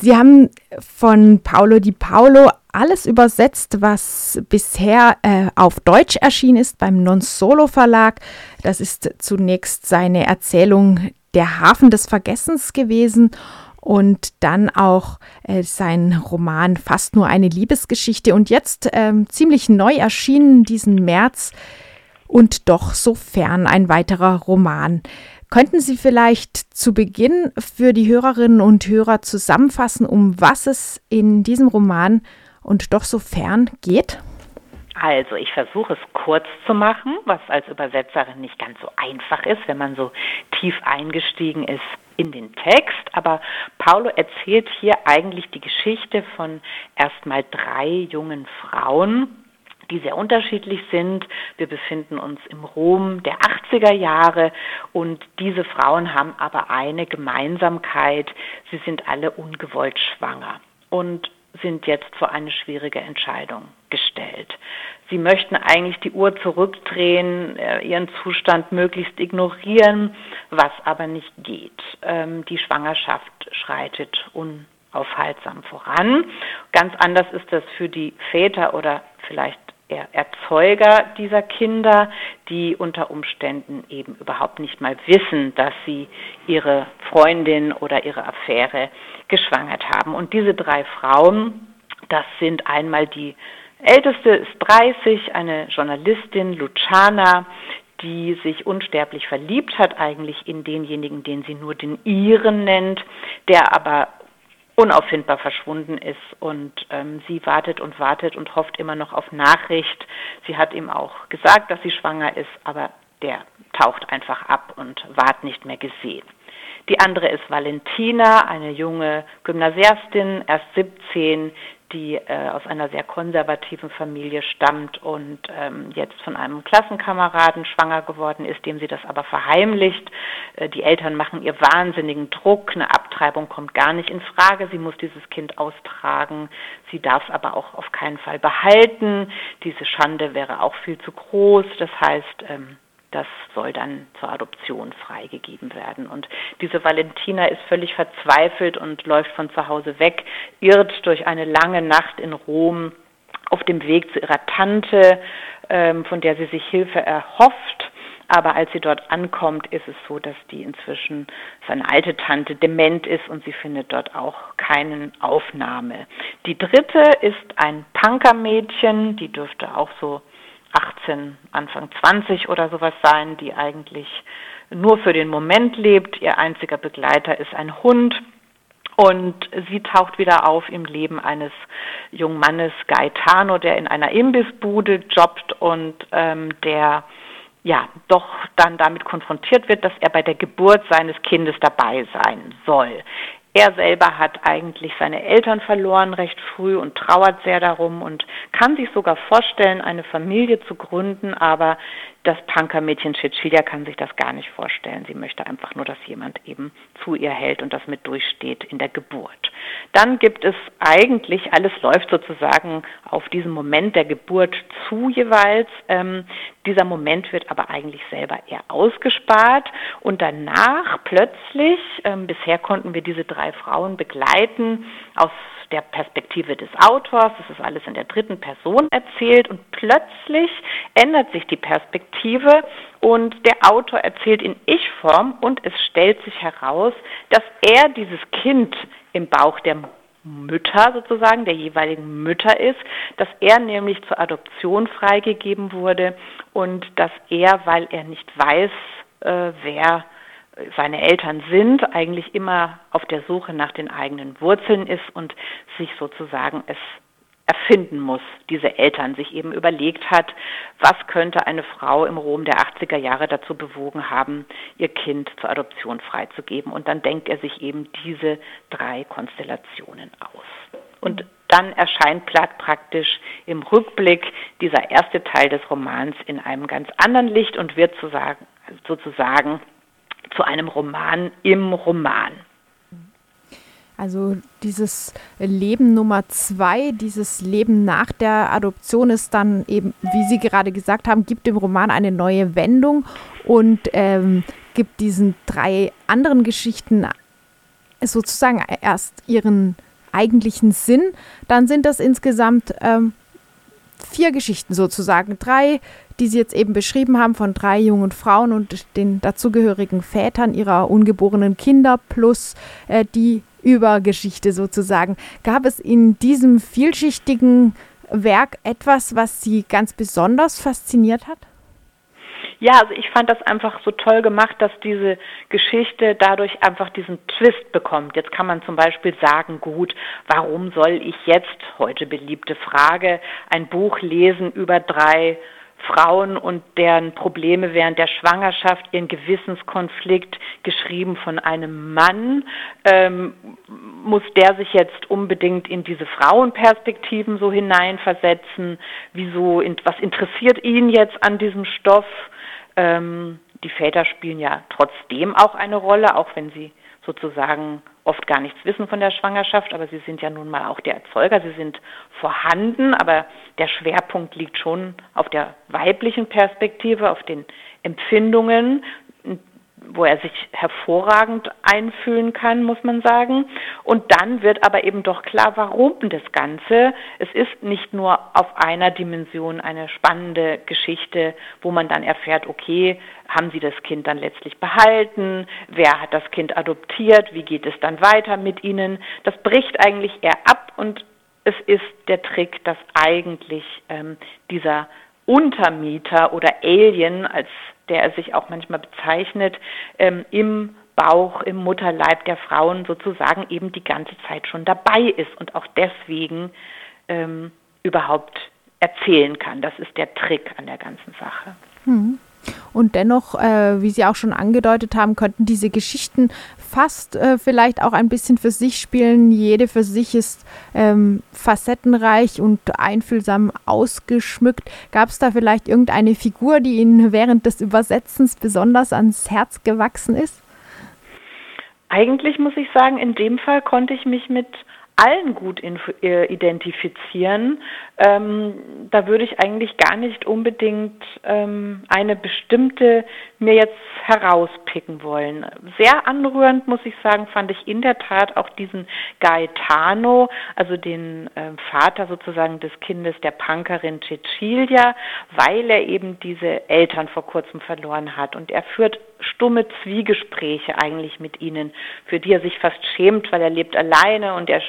Sie haben von Paolo Di Paolo alles übersetzt, was bisher äh, auf Deutsch erschienen ist beim Non Solo Verlag. Das ist zunächst seine Erzählung Der Hafen des Vergessens gewesen und dann auch äh, sein Roman Fast nur eine Liebesgeschichte und jetzt äh, ziemlich neu erschienen diesen März und doch so fern ein weiterer Roman. Könnten Sie vielleicht zu Beginn für die Hörerinnen und Hörer zusammenfassen, um was es in diesem Roman und doch so fern geht? Also, ich versuche es kurz zu machen, was als Übersetzerin nicht ganz so einfach ist, wenn man so tief eingestiegen ist in den Text. Aber Paulo erzählt hier eigentlich die Geschichte von erstmal drei jungen Frauen, die sehr unterschiedlich sind. Wir befinden uns im Rom der 80er Jahre und diese Frauen haben aber eine Gemeinsamkeit. Sie sind alle ungewollt schwanger und sind jetzt vor eine schwierige Entscheidung gestellt. Sie möchten eigentlich die Uhr zurückdrehen, äh, ihren Zustand möglichst ignorieren, was aber nicht geht. Ähm, die Schwangerschaft schreitet unaufhaltsam voran. Ganz anders ist das für die Väter oder vielleicht Erzeuger dieser Kinder, die unter Umständen eben überhaupt nicht mal wissen, dass sie ihre Freundin oder ihre Affäre geschwangert haben. Und diese drei Frauen, das sind einmal die älteste ist 30, eine Journalistin, Luciana, die sich unsterblich verliebt hat, eigentlich in denjenigen, den sie nur den ihren nennt, der aber unauffindbar verschwunden ist und ähm, sie wartet und wartet und hofft immer noch auf Nachricht. Sie hat ihm auch gesagt, dass sie schwanger ist, aber der taucht einfach ab und ward nicht mehr gesehen. Die andere ist Valentina, eine junge Gymnasiastin, erst 17, die äh, aus einer sehr konservativen Familie stammt und ähm, jetzt von einem Klassenkameraden schwanger geworden ist, dem sie das aber verheimlicht. Äh, die Eltern machen ihr wahnsinnigen Druck, eine Abtreibung kommt gar nicht in Frage, sie muss dieses Kind austragen, sie darf es aber auch auf keinen Fall behalten. Diese Schande wäre auch viel zu groß, das heißt, ähm, das soll dann zur Adoption freigegeben werden. Und diese Valentina ist völlig verzweifelt und läuft von zu Hause weg, irrt durch eine lange Nacht in Rom auf dem Weg zu ihrer Tante, ähm, von der sie sich Hilfe erhofft. Aber als sie dort ankommt, ist es so, dass die inzwischen seine alte Tante dement ist und sie findet dort auch keinen Aufnahme. Die dritte ist ein Punkermädchen, die dürfte auch so 18, Anfang 20 oder sowas sein, die eigentlich nur für den Moment lebt. Ihr einziger Begleiter ist ein Hund. Und sie taucht wieder auf im Leben eines jungen Mannes, Gaetano, der in einer Imbissbude jobbt und ähm, der ja doch dann damit konfrontiert wird, dass er bei der Geburt seines Kindes dabei sein soll. Er selber hat eigentlich seine Eltern verloren recht früh und trauert sehr darum und kann sich sogar vorstellen, eine Familie zu gründen, aber das Punkermädchen Cecilia kann sich das gar nicht vorstellen. Sie möchte einfach nur, dass jemand eben zu ihr hält und das mit durchsteht in der Geburt. Dann gibt es eigentlich, alles läuft sozusagen auf diesen Moment der Geburt zu jeweils. Ähm, dieser Moment wird aber eigentlich selber eher ausgespart und danach plötzlich, ähm, bisher konnten wir diese drei Frauen begleiten aus der Perspektive des Autors, das ist alles in der dritten Person erzählt und plötzlich ändert sich die Perspektive und der Autor erzählt in Ich-Form und es stellt sich heraus, dass er dieses Kind im Bauch der Mütter sozusagen, der jeweiligen Mütter ist, dass er nämlich zur Adoption freigegeben wurde und dass er, weil er nicht weiß, äh, wer seine Eltern sind, eigentlich immer auf der Suche nach den eigenen Wurzeln ist und sich sozusagen es erfinden muss, diese Eltern sich eben überlegt hat, was könnte eine Frau im Rom der 80er Jahre dazu bewogen haben, ihr Kind zur Adoption freizugeben. Und dann denkt er sich eben diese drei Konstellationen aus. Und dann erscheint praktisch im Rückblick dieser erste Teil des Romans in einem ganz anderen Licht und wird sozusagen zu einem Roman im Roman. Also dieses Leben Nummer zwei, dieses Leben nach der Adoption ist dann eben, wie Sie gerade gesagt haben, gibt dem Roman eine neue Wendung und ähm, gibt diesen drei anderen Geschichten sozusagen erst ihren eigentlichen Sinn. Dann sind das insgesamt ähm, vier Geschichten sozusagen. Drei, die Sie jetzt eben beschrieben haben, von drei jungen Frauen und den dazugehörigen Vätern ihrer ungeborenen Kinder plus äh, die Übergeschichte sozusagen. Gab es in diesem vielschichtigen Werk etwas, was Sie ganz besonders fasziniert hat? Ja, also ich fand das einfach so toll gemacht, dass diese Geschichte dadurch einfach diesen Twist bekommt. Jetzt kann man zum Beispiel sagen, gut, warum soll ich jetzt, heute beliebte Frage, ein Buch lesen über drei Frauen und deren Probleme während der Schwangerschaft, ihren Gewissenskonflikt, geschrieben von einem Mann. Ähm, muss der sich jetzt unbedingt in diese Frauenperspektiven so hineinversetzen? Wieso, was interessiert ihn jetzt an diesem Stoff? Ähm, die Väter spielen ja trotzdem auch eine Rolle, auch wenn sie sozusagen oft gar nichts wissen von der Schwangerschaft, aber sie sind ja nun mal auch der Erzeuger, sie sind vorhanden, aber der Schwerpunkt liegt schon auf der weiblichen Perspektive, auf den Empfindungen, wo er sich hervorragend einfühlen kann, muss man sagen. Und dann wird aber eben doch klar, warum das Ganze. Es ist nicht nur auf einer Dimension eine spannende Geschichte, wo man dann erfährt, okay, haben Sie das Kind dann letztlich behalten? Wer hat das Kind adoptiert? Wie geht es dann weiter mit Ihnen? Das bricht eigentlich eher ab und es ist der Trick, dass eigentlich ähm, dieser Untermieter oder Alien als der er sich auch manchmal bezeichnet, ähm, im Bauch, im Mutterleib der Frauen sozusagen eben die ganze Zeit schon dabei ist und auch deswegen ähm, überhaupt erzählen kann. Das ist der Trick an der ganzen Sache. Hm. Und dennoch, äh, wie Sie auch schon angedeutet haben, könnten diese Geschichten fast äh, vielleicht auch ein bisschen für sich spielen. Jede für sich ist ähm, facettenreich und einfühlsam ausgeschmückt. Gab es da vielleicht irgendeine Figur, die Ihnen während des Übersetzens besonders ans Herz gewachsen ist? Eigentlich muss ich sagen, in dem Fall konnte ich mich mit allen gut äh, identifizieren. Ähm, da würde ich eigentlich gar nicht unbedingt ähm, eine bestimmte mir jetzt herauspicken wollen. Sehr anrührend, muss ich sagen, fand ich in der Tat auch diesen Gaetano, also den äh, Vater sozusagen des Kindes der Punkerin Cecilia, weil er eben diese Eltern vor kurzem verloren hat. Und er führt stumme Zwiegespräche eigentlich mit ihnen, für die er sich fast schämt, weil er lebt alleine und er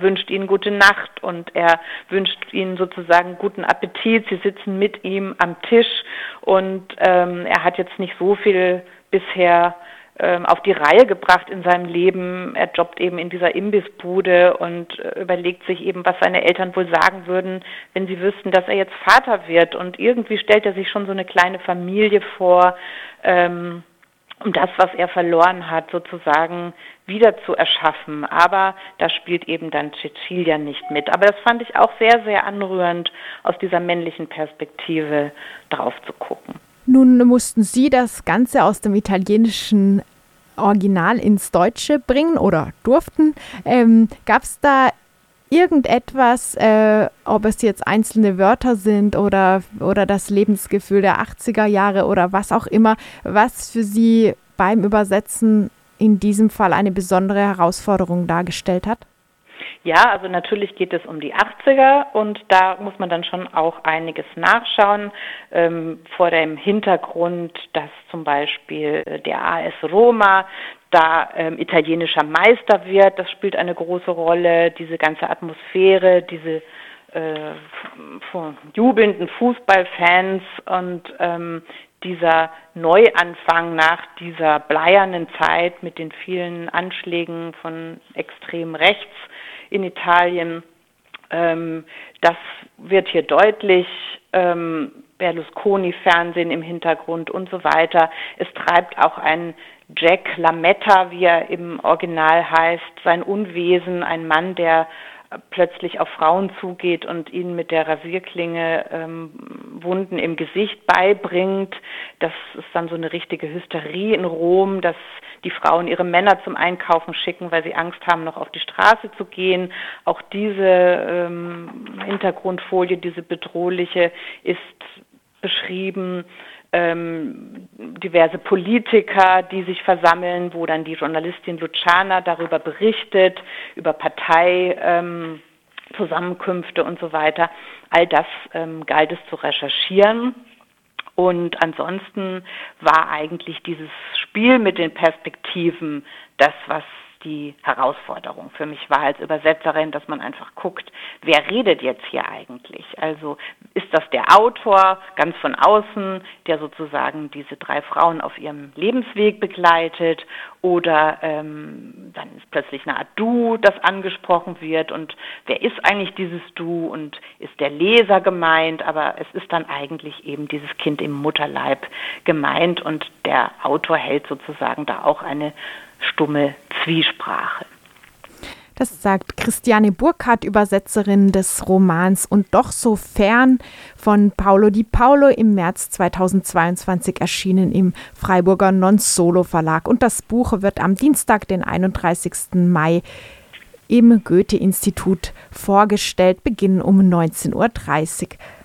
wünscht ihnen gute Nacht und er wünscht ihnen sozusagen guten Appetit. Sie sitzen mit ihm am Tisch und ähm, er hat jetzt nicht so viel bisher ähm, auf die Reihe gebracht in seinem Leben. Er jobbt eben in dieser Imbissbude und äh, überlegt sich eben, was seine Eltern wohl sagen würden, wenn sie wüssten, dass er jetzt Vater wird. Und irgendwie stellt er sich schon so eine kleine Familie vor, ähm, um das, was er verloren hat, sozusagen wieder zu erschaffen. Aber da spielt eben dann Cecilia nicht mit. Aber das fand ich auch sehr, sehr anrührend, aus dieser männlichen Perspektive drauf zu gucken. Nun mussten Sie das Ganze aus dem italienischen Original ins Deutsche bringen oder durften. Ähm, Gab es da irgendetwas, äh, ob es jetzt einzelne Wörter sind oder, oder das Lebensgefühl der 80er Jahre oder was auch immer, was für Sie beim Übersetzen in diesem Fall eine besondere Herausforderung dargestellt hat? Ja, also natürlich geht es um die 80er und da muss man dann schon auch einiges nachschauen. Ähm, vor dem Hintergrund, dass zum Beispiel der AS Roma da ähm, italienischer Meister wird, das spielt eine große Rolle. Diese ganze Atmosphäre, diese äh, jubelnden Fußballfans und ähm, dieser Neuanfang nach dieser bleiernen Zeit mit den vielen Anschlägen von extrem rechts in Italien. Ähm, das wird hier deutlich. Ähm, Berlusconi-Fernsehen im Hintergrund und so weiter. Es treibt auch ein Jack LaMetta, wie er im Original heißt, sein Unwesen, ein Mann, der plötzlich auf Frauen zugeht und ihnen mit der Rasierklinge ähm, Wunden im Gesicht beibringt. Das ist dann so eine richtige Hysterie in Rom, dass die Frauen ihre Männer zum Einkaufen schicken, weil sie Angst haben, noch auf die Straße zu gehen. Auch diese ähm, Hintergrundfolie, diese bedrohliche, ist beschrieben. Ähm, diverse Politiker, die sich versammeln, wo dann die Journalistin Luciana darüber berichtet, über Parteizusammenkünfte ähm, und so weiter. All das ähm, galt es zu recherchieren. Und ansonsten war eigentlich dieses Spiel mit den Perspektiven das, was die Herausforderung für mich war als Übersetzerin, dass man einfach guckt, wer redet jetzt hier eigentlich? Also ist das der Autor ganz von außen, der sozusagen diese drei Frauen auf ihrem Lebensweg begleitet? Oder ähm, dann ist plötzlich eine Art Du, das angesprochen wird und wer ist eigentlich dieses Du und ist der Leser gemeint? Aber es ist dann eigentlich eben dieses Kind im Mutterleib gemeint und der Autor hält sozusagen da auch eine stumme Zwiesprache. Das sagt Christiane Burkhardt, Übersetzerin des Romans und doch so fern von Paolo Di Paolo im März 2022 erschienen im Freiburger Non-Solo Verlag. Und das Buch wird am Dienstag, den 31. Mai, im Goethe-Institut vorgestellt, beginnen um 19.30 Uhr.